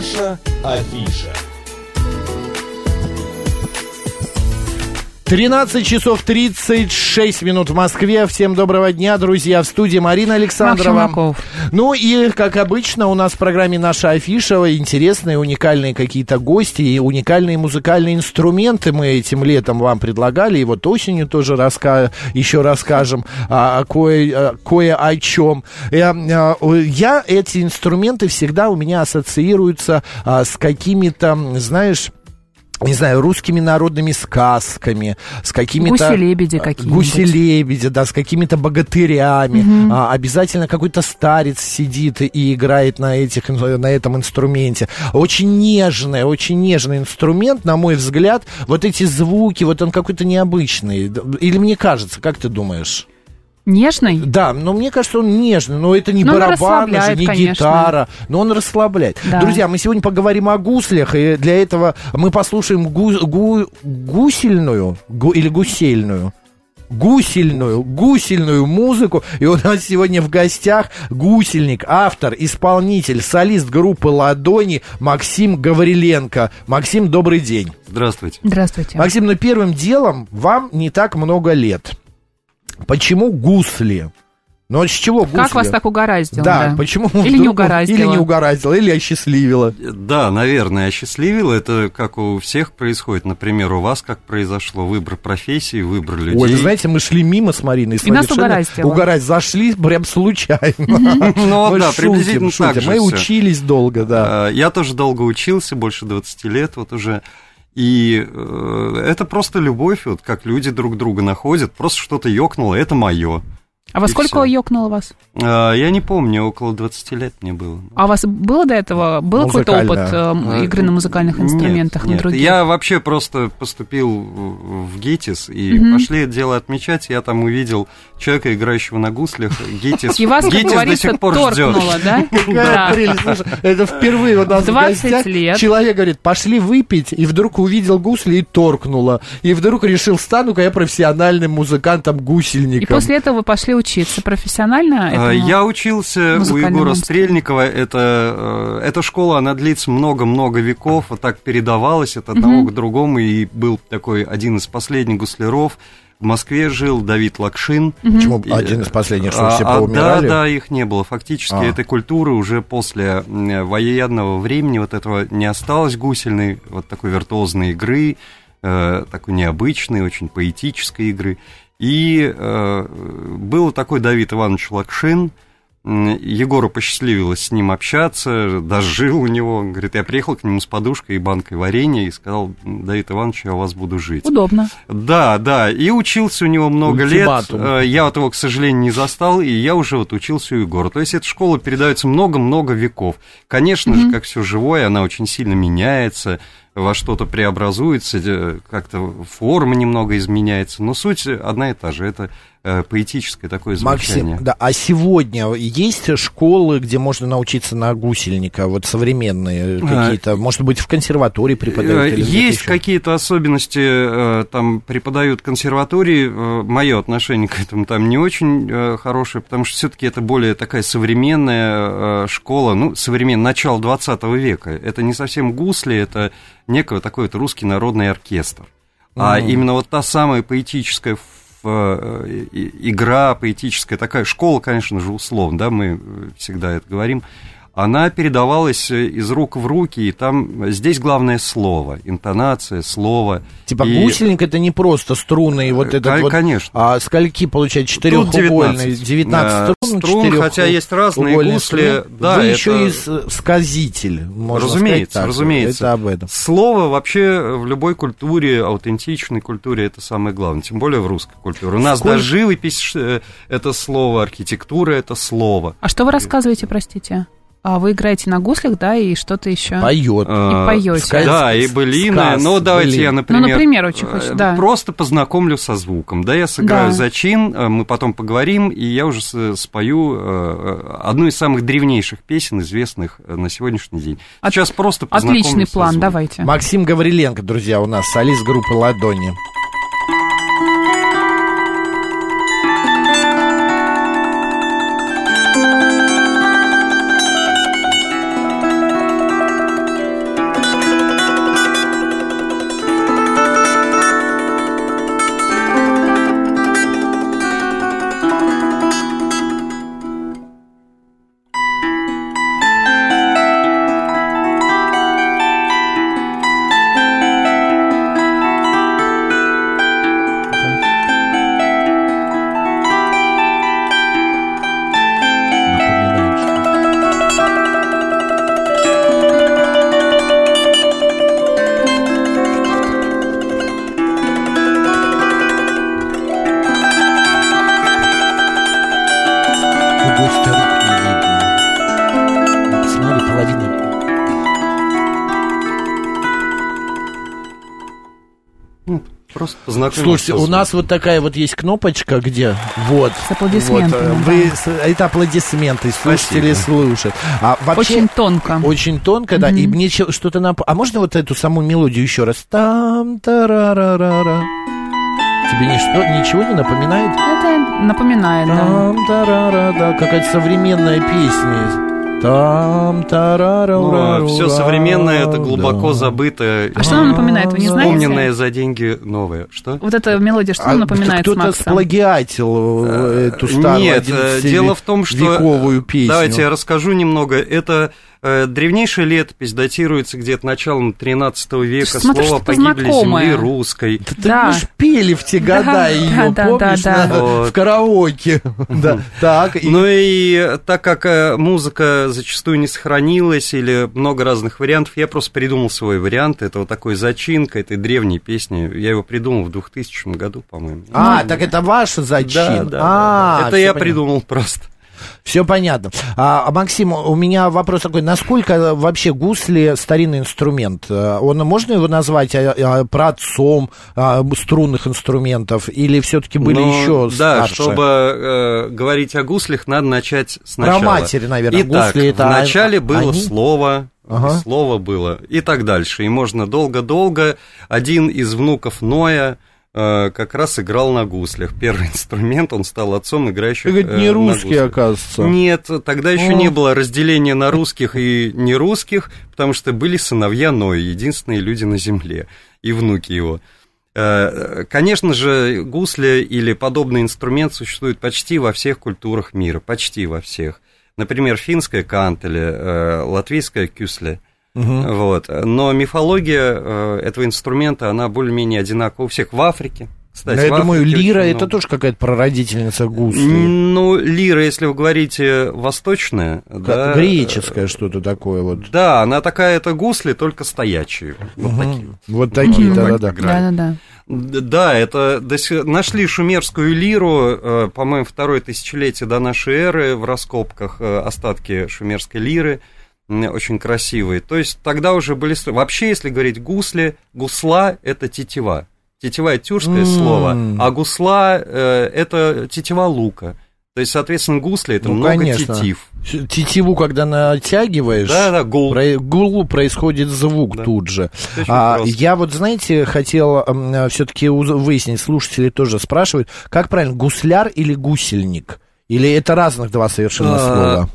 Наша афиша. 13 часов 36 минут в Москве. Всем доброго дня, друзья. В студии Марина Александрова. Ну и, как обычно, у нас в программе «Наша афиша» интересные, уникальные какие-то гости и уникальные музыкальные инструменты мы этим летом вам предлагали. И вот осенью тоже раска... еще расскажем а, кое, а, кое о чем. Я, а, я эти инструменты всегда у меня ассоциируются а, с какими-то, знаешь не знаю, русскими народными сказками, с какими-то... Гуси-лебеди какие-нибудь. Гуси-лебеди, да, с какими-то богатырями. Угу. А, обязательно какой-то старец сидит и играет на, этих, на этом инструменте. Очень нежный, очень нежный инструмент, на мой взгляд. Вот эти звуки, вот он какой-то необычный. Или мне кажется, как ты думаешь? Нежный? Да, но мне кажется, он нежный. Но это не но барабан, же, не конечно. гитара. Но он расслабляет. Да. Друзья, мы сегодня поговорим о гуслях. И для этого мы послушаем гу, гу, гусельную гу, или гусельную гусельную, гусельную музыку. И у нас сегодня в гостях гусельник, автор, исполнитель, солист группы «Ладони» Максим Гавриленко. Максим, добрый день. Здравствуйте. Здравствуйте. Максим, ну первым делом вам не так много лет. Почему гусли? Ну, а с чего гусли? Как вас так угораздило? Да, да. почему? Или не угораздило. Или не угораздило, или осчастливило. Да, наверное, осчастливило. Это как у всех происходит. Например, у вас как произошло выбор профессии, выбор людей. Ой, вы знаете, мы шли мимо с Мариной. И нас угораздило. Угорать, зашли прям случайно. Ну, да, приблизительно так Мы учились долго, да. А, я тоже долго учился, больше 20 лет вот уже. И э, это просто любовь, вот как люди друг друга находят, просто что-то ёкнуло, это мое. А во сколько всё. ёкнуло вас? А, я не помню, около 20 лет мне было. А у вас было до этого, был какой-то опыт э, игры на музыкальных инструментах, нет, на других? я вообще просто поступил в ГИТИС, и угу. пошли дело отмечать, я там увидел человека, играющего на гуслях, ГИТИС, и вас, ГИТИС до сих пор ждет. да? Да. Это впервые у нас 20 лет. Человек говорит, пошли выпить, и вдруг увидел гусли и торкнуло. И вдруг решил, стану-ка я профессиональным музыкантом-гусельником. И после этого вы пошли учиться профессионально? А, этому я учился у Егора Стрельникова. Это, э, эта школа, она длится много-много веков. Вот так передавалась от одного угу. к другому. И был такой один из последних гусляров. В Москве жил Давид Лакшин. Почему и, один из последних, что а, все поумирали? Да, да, их не было. Фактически а. этой культуры уже после военного времени вот этого не осталось гусельной, вот такой виртуозной игры, э, такой необычной, очень поэтической игры. И э, был такой Давид Иванович Лакшин, Егору посчастливилось с ним общаться, даже жил у него. Говорит, я приехал к нему с подушкой и банкой варенья и сказал, Давид Иванович, я у вас буду жить. Удобно. Да, да, и учился у него много Ультиматум. лет. Э, я вот его, к сожалению, не застал, и я уже вот учился у Егора. То есть эта школа передается много-много веков. Конечно mm-hmm. же, как все живое, она очень сильно меняется, во что-то преобразуется, как-то форма немного изменяется, но суть одна и та же. Это Э, поэтическое такое звучание. Максим, да, а сегодня есть школы, где можно научиться на гусельника, вот современные а, какие-то, может быть, в консерватории преподают? Или есть какие-то особенности, э, там преподают консерватории, э, мое отношение к этому там не очень хорошее, потому что все-таки это более такая современная школа, ну, современная, начало 20 века. Это не совсем гусли, это некого такой вот русский народный оркестр. А mm. именно вот та самая поэтическая Э, игра поэтическая, такая. Школа, конечно же, условно, да, мы всегда это говорим, она передавалась э, из рук в руки, и там здесь главное слово, интонация, слово. Типа и... гусельник это не просто струны, и вот этот К- вот... Конечно. А скольки, получается, четырехугольный? 19, 19 струн, струн хотя есть разные гусли. Да, Вы это... еще и сказитель, можно Разумеется, сказать так. разумеется. Это об этом. Слово вообще в любой культуре, аутентичной культуре, это самое главное, тем более в русской культуре. У нас Сколь... даже живопись э, это слово, архитектура это слово. А что вы рассказываете, простите? А вы играете на гуслях, да, и что-то еще? Поет. И поете. Да, и былины. Ну, давайте былин. я, например... Ну, например, очень хочу, да. Просто познакомлю со звуком. Да, я сыграю да. зачин, э, мы потом поговорим, и я уже спою э, одну из самых древнейших песен, известных э, на сегодняшний день. Сейчас От... просто познакомлю Отличный план, давайте. Максим Гавриленко, друзья, у нас солист группы «Ладони». Просто познакомиться. Слушайте, у нас вот такая вот есть кнопочка, где вот. С аплодисментами. Вот, вы, это аплодисменты, слушатели слушают. А вообще, очень тонко. Очень тонко, да. Mm-hmm. И мне что-то нап... А можно вот эту саму мелодию еще раз? Там тарарарара. Тебе ничто, ничего не напоминает? Это напоминает, Там, да. Тарара, да, какая-то современная песня. Там тарара ну, Все современное, это глубоко да. забытое. А что нам напоминает, вы не знаете? Помненное за деньги новое. Что? Вот эта мелодия, что а, напоминает Кто-то сплагиатил э, эту старую Нет, э, дело в том, что... Вековую песню. Давайте я расскажу немного. Это Э, древнейшая летопись датируется где-то началом 13 века. Смотри, Слово «погибли земли русской». Да, да. мы ж пели в те года да, ее, да, помнишь, да, да. Вот. в караоке. да. так, и... Ну и так как э, музыка зачастую не сохранилась или много разных вариантов, я просто придумал свой вариант. Это вот такой зачинка этой древней песни. Я его придумал в 2000 году, по-моему. А, ну, так это ваша зачинка? Да, да, а, да, да. Это я понятно. придумал просто. Все понятно. А, а, Максим, у меня вопрос такой. Насколько вообще гусли старинный инструмент? Э, он, можно его назвать а, а, праотцом а, струнных инструментов? Или все-таки были ну, еще Да, чтобы э, говорить о гуслях, надо начать сначала. Про матери, наверное. Итак, Гусли это вначале было они? слово, ага. слово было, и так дальше. И можно долго-долго. Один из внуков Ноя как раз играл на гуслях. Первый инструмент, он стал отцом играющих Это не э, русский, оказывается. Нет, тогда еще О. не было разделения на русских и нерусских, потому что были сыновья Ноя, единственные люди на земле, и внуки его. Э, конечно же, гусли или подобный инструмент существует почти во всех культурах мира, почти во всех. Например, финская кантеле, латвийская кюсле – Угу. Вот. Но мифология э, этого инструмента, она более-менее одинакова у всех в Африке. Кстати, Но я думаю, лира это тоже какая-то прародительница гусли. Ну, лира, если вы говорите восточная, как да, греческое что-то такое вот. Да, она такая это гусли, только стоячие. Вот угу. такие. Вот такие, да-да-да. Да-да-да. Да, это нашли шумерскую лиру, э, по-моему, второе тысячелетие до нашей эры в раскопках э, остатки шумерской лиры очень красивые. То есть тогда уже были... Вообще, если говорить гусли, гусла – это тетива. Тетива – тюркское mm. слово, а гусла э, – это тетива лука. То есть, соответственно, гусли это ну, много конечно. тетив. Тетиву, когда натягиваешь, да, да, гул. Про, гул происходит звук да. тут же. А, я вот, знаете, хотел э, все-таки выяснить, слушатели тоже спрашивают, как правильно, гусляр или гусельник? Или это разных два совершенно а, слова?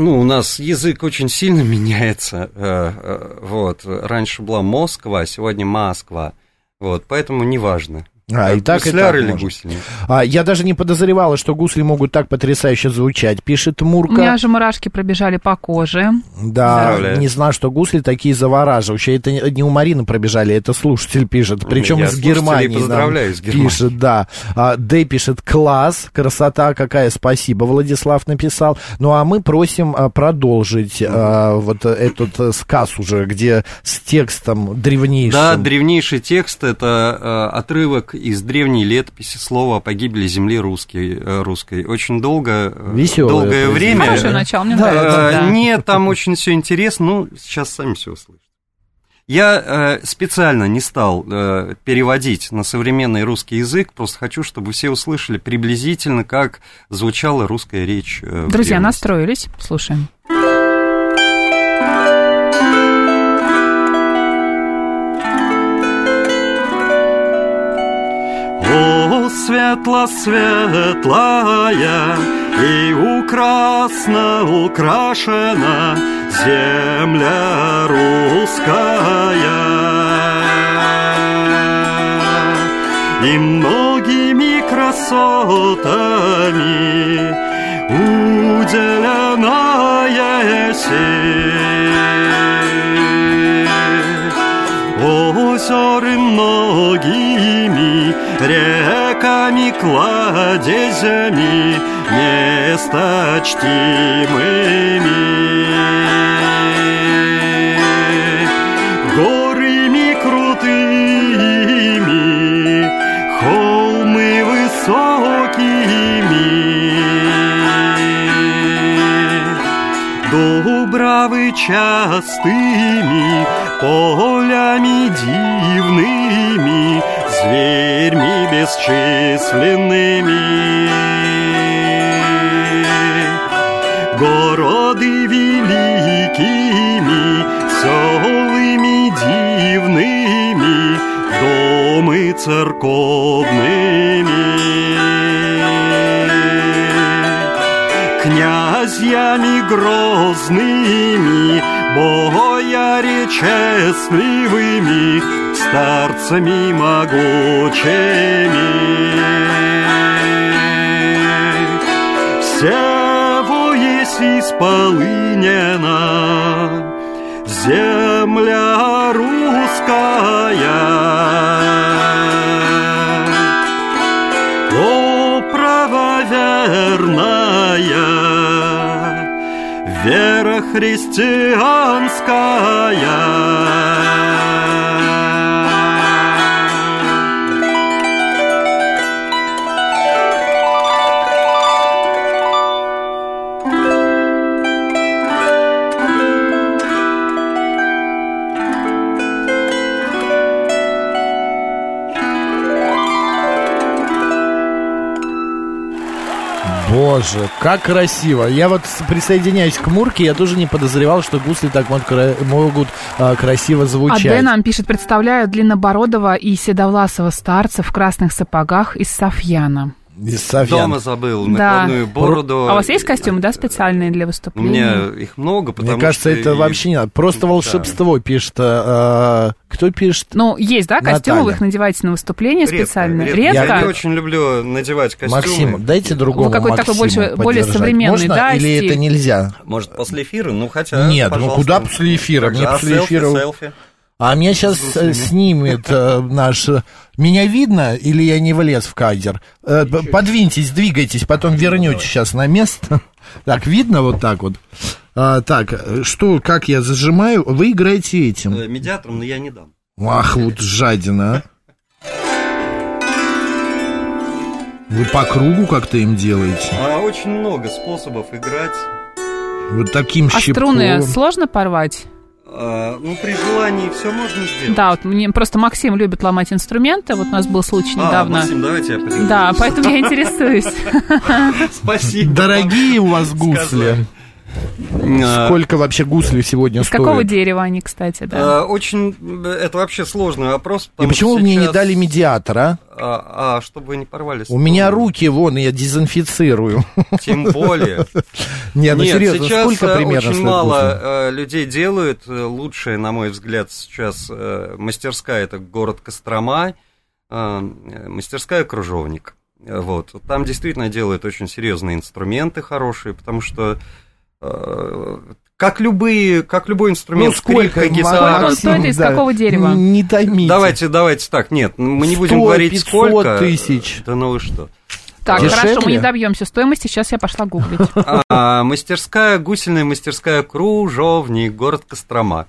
Ну, у нас язык очень сильно меняется. Э, э, вот. Раньше была Москва, а сегодня Москва. Вот, поэтому неважно. А, и так, Гусляр и так или гусли? А, я даже не подозревала, что гусли могут так потрясающе звучать, пишет Мурка. У меня же мурашки пробежали по коже. Да, не знаю, что гусли такие завораживающие. Это не у Марины пробежали, это слушатель пишет. Причем из Германии. поздравляю с Германией. Пишет, да. А, Дэй пишет, класс, красота какая, спасибо, Владислав написал. Ну, а мы просим а, продолжить а, вот этот э, сказ уже, где с текстом древнейшим. Да, древнейший текст, это а, отрывок из древней летописи слова о погибели земли русской. Э, русской. Очень долго, э, Веселое долгое время. Хорошее начало, мне да, нравится. Да. Нет, там очень все интересно. Ну, сейчас сами все услышите. Я э, специально не стал э, переводить на современный русский язык, просто хочу, чтобы все услышали приблизительно, как звучала русская речь. Э, Друзья, настроились, слушаем. Светло-светлая И украсно украшена земля русская. И многими красотами уделенная сеть. Озеры многими реками, кладезями, несточтимыми. Горами крутыми, холмы высокими, Дубравы частыми, полями дивными, многочисленными. Городы великими, селами дивными, домы церковными. Князьями грозными, бояре честливыми, старцами могучими. Всего есть исполнена земля русская. Вера христианская. Боже, как красиво. Я вот присоединяюсь к Мурке, я тоже не подозревал, что гусли так могут, могут а, красиво А звучать. Д нам пишет, представляю длиннобородого и седовласого старца в красных сапогах из Софьяна. Софьян. Дома забыл Да. накладную бороду. А у вас есть костюмы, да, специальные для У выступления? меня их много, потому Мне кажется, что это и- вообще не надо. Просто Да. волшебство пишет. а, кто пишет? Ну, есть, да, костюмы, Наталья. вы их надеваете на выступление Редко, специально? редко. Редко? Я не очень люблю надевать костюмы. Максим, дайте другому Вы какой-то такой больше- более современный, Можно да, или стиль? это нельзя? Может, после эфира? Ну, хотя, Нет, ну пожалуйста. куда после эфира? Мне а после селфи, эфира- селфи? А меня сейчас снимет э, наш... э, Меня видно или я не влез в кадр? Э, подвиньтесь, двигайтесь, потом вернете сейчас на место. Так, видно вот так вот? А, так, э, что, как я зажимаю? Вы играете этим. Э, Медиатором, но я не дам. Ах, вот жадина, а. Вы по кругу как-то им делаете? А очень много способов играть. Вот таким А щипком. струны сложно порвать? А, ну, при желании все можно сделать. Да, вот мне просто Максим любит ломать инструменты. Вот у нас был случай А, недавно. Максим, давайте я подержу. Да, поэтому я интересуюсь. Спасибо. Дорогие у вас гусли. А, Сколько вообще гусли сегодня Из стоят? какого дерева они, кстати, да? а, Очень, э, это вообще сложный вопрос. И почему вы мне не сейчас- дали медиатора? А, а, чтобы не порвали У меня руки, вон, я дезинфицирую. Тем более. Не, ну Нет, серьезно, сейчас сколько э, примерно очень мало э, людей делают. Э, Лучшая, на мой взгляд, сейчас мастерская это город Кострома, мастерская кружовник. Вот. Там действительно делают очень серьезные инструменты хорошие, потому что как любые, как любой инструмент, Ну, сколько, гитара. Сколько он стоит из какого дерева? Не томите. Давайте, давайте так, нет, мы не будем 100, говорить 500 сколько. тысяч. Да ну вы что. Так, Дешевле? хорошо, мы не добьемся стоимости. Сейчас я пошла гуглить. А, мастерская, гусельная мастерская кружовник, город Кострома.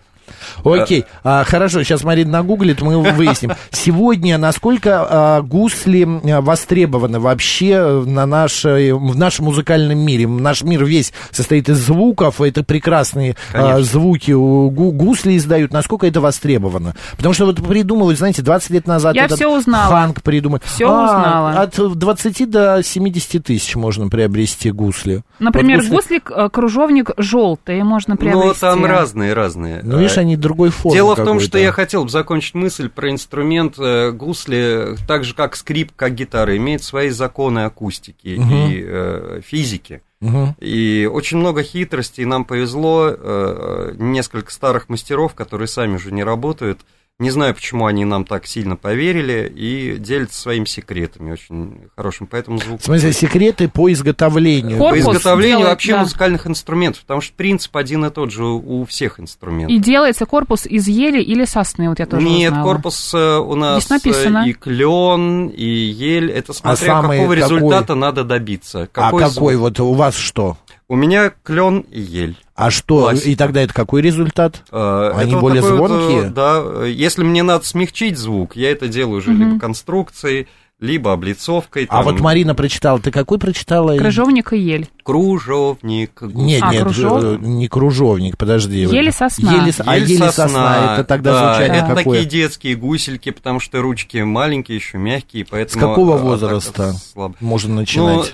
Окей, а, хорошо, сейчас Марина нагуглит, мы выясним. Сегодня насколько а, гусли востребованы вообще на нашей, в нашем музыкальном мире? Наш мир весь состоит из звуков, это прекрасные а, звуки у гу- гусли издают. Насколько это востребовано? Потому что вот придумывают, знаете, 20 лет назад Я этот всё узнала. фанк придумали. Всё А, узнала. От 20 до 70 тысяч можно приобрести гусли. Например, Вот гусли- гуслик, э, кружовник желтый можно приобрести. Ну, там разные, разные. Ну, видишь, они другой формы Дело в том, что я хотел бы закончить мысль про инструмент э, гусли, так же как скрип, как гитара, имеет свои законы акустики Мгм. и э, физики. Мгм. И очень много хитростей. Нам повезло э, несколько старых мастеров, которые сами уже не работают. Не знаю, почему они нам так сильно поверили и делятся своими секретами очень хорошим. Поэтому звук... В смысле, секреты по изготовлению. Хор- По корпус изготовлению делает, вообще да. музыкальных инструментов, потому что принцип один и тот же у всех инструментов. И делается корпус из ели или сосны, вот я тоже Нет, узнала. корпус э, у нас Здесь написано. э, и клен, и ель. Это смотря самый какого какой? результата надо добиться. А какой звук. вот у вас что? У меня клен и ель. А что? Классика. И тогда это какой результат? Э, Они это вот более такой вот, звонкие? э, да. э, Если мне надо смягчить звук, я это делаю уже Мгм. либо конструкцией, либо облицовкой. А там, вот Марина прочитала, ты какой прочитала? Крыжовник и ель. Кружовник. Нет, А, нет, кружовник? э, не кружовник, подожди. Ели сосна. Ели, с- а Ель ели сосна, это тогда да, звучание это какое? такие детские гусельки, потому что ручки маленькие, еще мягкие, С поэтому... какого атака возраста слаб- можно Ну, начинать?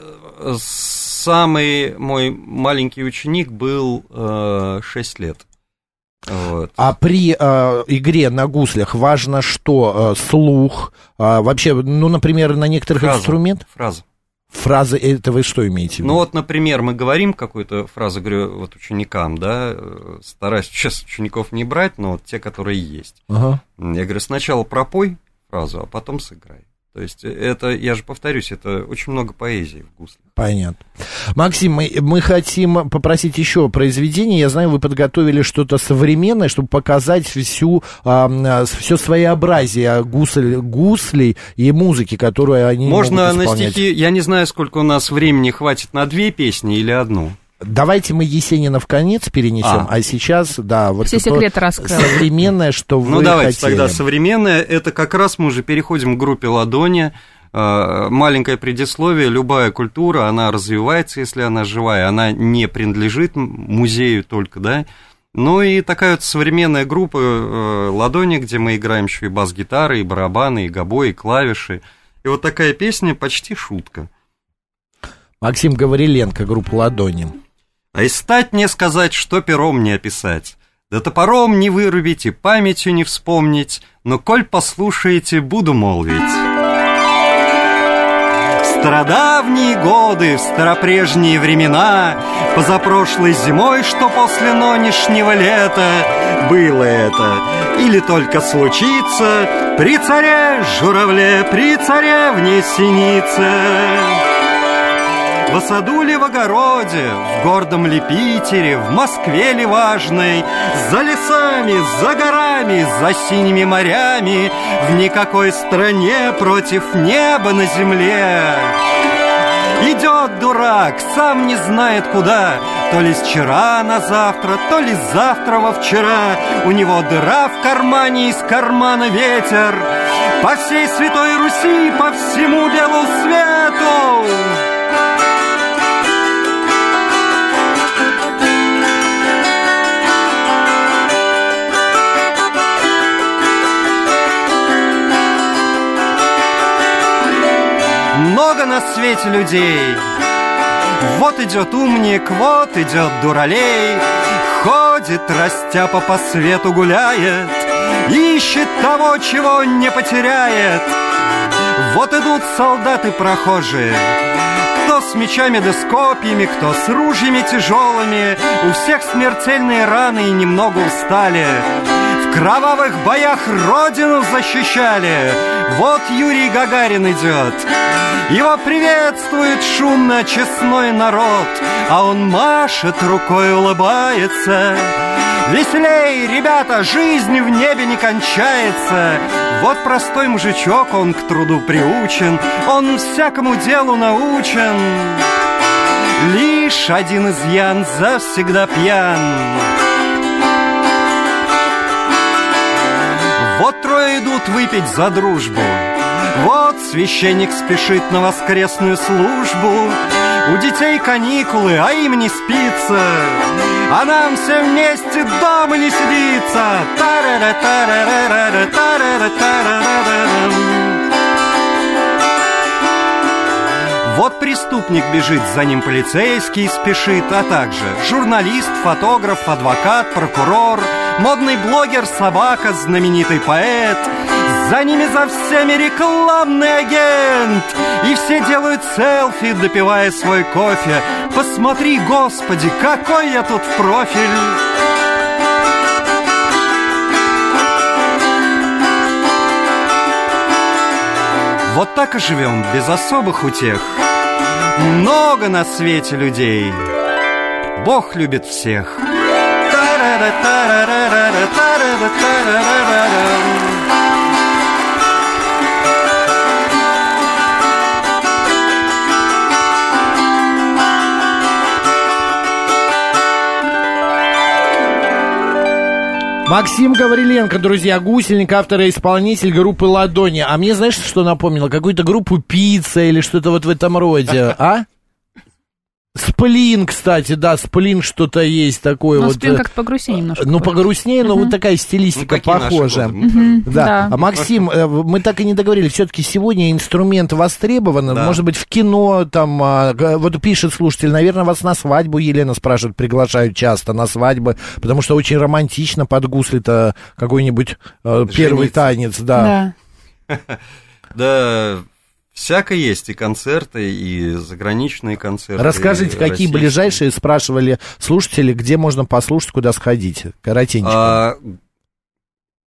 Э, самый мой маленький ученик был э, 6 лет. Вот. А при э, игре на гуслях важно что? Э, слух? А, вообще, ну, например, на некоторых Фраза. инструментах? Фраза. Фразы, это вы что имеете в виду? Ну вот, например, мы говорим какую-то фразу, говорю, вот ученикам, да, э, стараюсь сейчас учеников не брать, но вот те, которые есть. Ага. Я говорю, сначала пропой фразу, а потом сыграй. То есть это, я же повторюсь, это очень много поэзии в гуслях. Понятно. Максим, мы, мы хотим попросить еще произведение. Я знаю, вы подготовили что-то современное, чтобы показать всю, а, все своеобразие гусль, гуслей и музыки, которую они Можно могут на исполнять. стихи, я не знаю, сколько у нас времени хватит на две песни или одну. Давайте мы Есенина в конец перенесем, а, А. сейчас, да, вот Все секреты раскрыл. современное, что вы Ну, давайте хотели. тогда современное. Это как раз мы уже переходим к группе «Ладони». Э, Маленькое предисловие. Любая культура, она развивается, если она живая. Она не принадлежит музею только, да. Ну и такая вот современная группа э, «Ладони», где мы играем еще и бас-гитары, и барабаны, и гобой, и клавиши. И вот такая песня почти шутка. Максим Гавриленко, группа «Ладони». А и стать мне сказать, что пером не описать. Да топором не вырубить и памятью не вспомнить, но коль послушаете, буду молвить. Стародавние годы, в старопрежние времена, позапрошлой зимой, что после нынешнего лета, было это, или только случится, при царе журавле, при царевне синице. В саду ли в огороде, в гордом ли Питере, в Москве ли важной, за лесами, за горами, за синими морями, в никакой стране против неба на земле. Идет дурак, сам не знает куда, то ли с вчера на завтра, то ли завтра во вчера. У него дыра в кармане, из кармана ветер. По всей Святой Руси, по всему белу свету. Много на свете людей. Вот идет умник, вот идет дуралей. Ходит, растяпа по свету гуляет, Ищет того, чего не потеряет. Вот идут солдаты прохожие, кто с мечами да с копьями, кто с ружьями тяжелыми. У всех смертельные раны и немного устали. Кровавых боях родину защищали. Вот Юрий Гагарин идет. Его приветствует шумно честной народ, а он машет рукой, улыбается. Веселей, ребята, жизнь в небе не кончается. Вот простой мужичок, он к труду приучен, он всякому делу научен. Лишь один изъян завсегда пьян. Трое идут выпить за дружбу. Вот священник спешит на воскресную службу. У детей каникулы, а им не спится. А нам все вместе дома не сидится. Тарара-тарара-рара, тарара-тарара-рарам. Вот преступник бежит, за ним полицейский спешит, а также журналист, фотограф, адвокат, прокурор, модный блогер, собака, знаменитый поэт. За ними за всеми рекламный агент. И все делают селфи, допивая свой кофе. Посмотри, господи, какой я тут в профиль. Вот так и живем, без особых утех. Много на свете людей. Бог любит всех. Максим Гавриленко, друзья, гусельник, автор и исполнитель группы «Ладони». А мне, знаешь, что напомнило? Какую-то группу «Пицца» или что-то вот в этом роде, а? Сплин, кстати, да, сплин что-то есть такое Ну, вот. сплин э, как-то погрустнее немножко. Ну, погрустнее, но вот такая стилистика Ну, годы? Мгм, Да. да. А Максим, э, мы так и не договорились. Все-таки сегодня инструмент востребован. Да. Может быть, в кино там. а, Вот пишет слушатель, наверное, вас на свадьбу, Елена спрашивает, приглашают часто на свадьбы, потому что очень романтично под гусли-то какой-нибудь э, первый танец, да. Да. Да, всяко есть и концерты, и заграничные концерты. Расскажите, какие ближайшие, спрашивали слушатели, где можно послушать, куда сходить? Коротенько. А,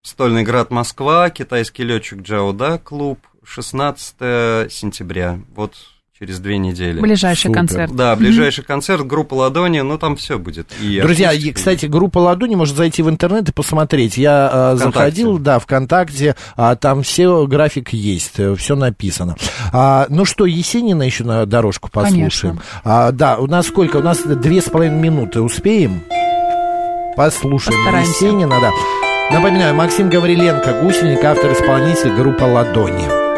Стольный град Москва, китайский летчик Джауда клуб, 16 сентября, вот через две недели. Ближайший Супер. концерт. Да, ближайший концерт, группа Ладони, ну там все будет. И Друзья, и, кстати, группа Ладони может зайти в интернет и посмотреть. Я э, Вконтакте. заходил, да, ВКонтакте, а, там все график есть, все написано. А, ну что, Есенина еще на дорожку послушаем. А, да, у нас сколько? У нас две с половиной минуты. Успеем? Послушаем Постараемся. Есенина, да. Напоминаю, Максим Гавриленко, гусельник, автор-исполнитель группа Ладони.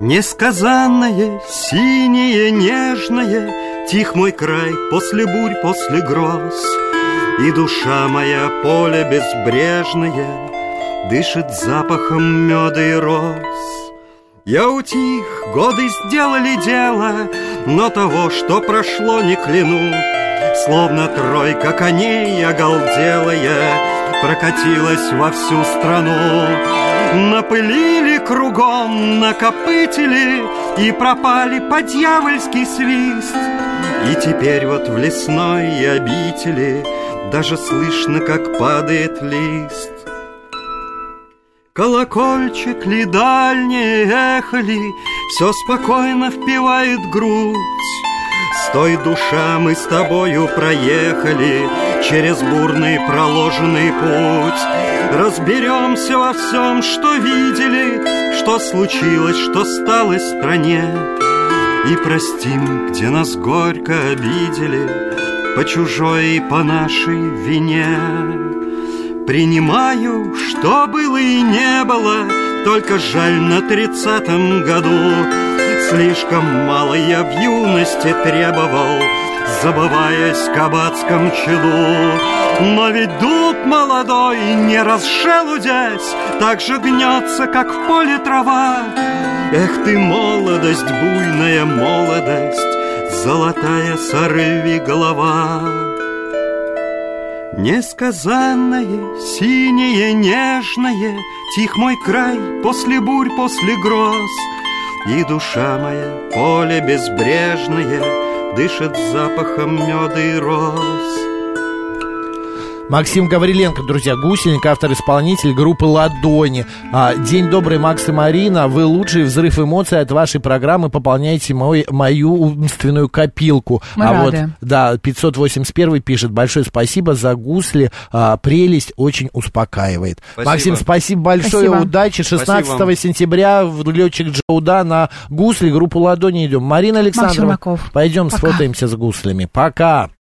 Несказанное, синее, нежное, Тих мой край после бурь, после гроз, И душа моя поле безбрежное Дышит запахом меда и роз. Я утих, годы сделали дело, Но того, что прошло, не кляну. Словно тройка коней оголделая Прокатилась во всю страну. Напылили кругом, накопытили И пропали по дьявольский свист. И теперь вот в лесной обители Даже слышно, как падает лист. Колокольчик ли дальнее эхо ли Все спокойно впивает грудь Стой, душа, мы с тобою проехали Через бурный проложенный путь. Разберемся во всем, что видели Что случилось, что стало стране. И простим, где нас горько обидели По чужой и по нашей вине. Принимаю, что было и не было, Только жаль на тридцатом году. Слишком мало я в юности требовал, Забываясь кабацком чаду. Но ведь дуб молодой, не расшелудясь, Так же гнется, как в поле трава. Эх ты, молодость, буйная молодость, Золотая сорви голова. Несказанное, синее, нежное, Тих мой край после бурь, после гроз, И душа моя, поле безбрежное, Дышит запахом меда и роз. Максим Гавриленко, друзья, гусельник, автор-исполнитель группы «Ладони». А, день добрый, Макс и Марина. Вы лучший взрыв эмоций от вашей программы. Пополняете мой, мою умственную копилку. Мы а рады. вот, да, 581 пишет. Большое спасибо за гусли. А, прелесть очень успокаивает. Спасибо. Максим, спасибо большое. Спасибо. Удачи. 16 Спасибо сентября в летчик Джауда на гусли группу «Ладони» идем. Марина Александровна, пойдем Пока. сфотаемся с гуслями. Пока.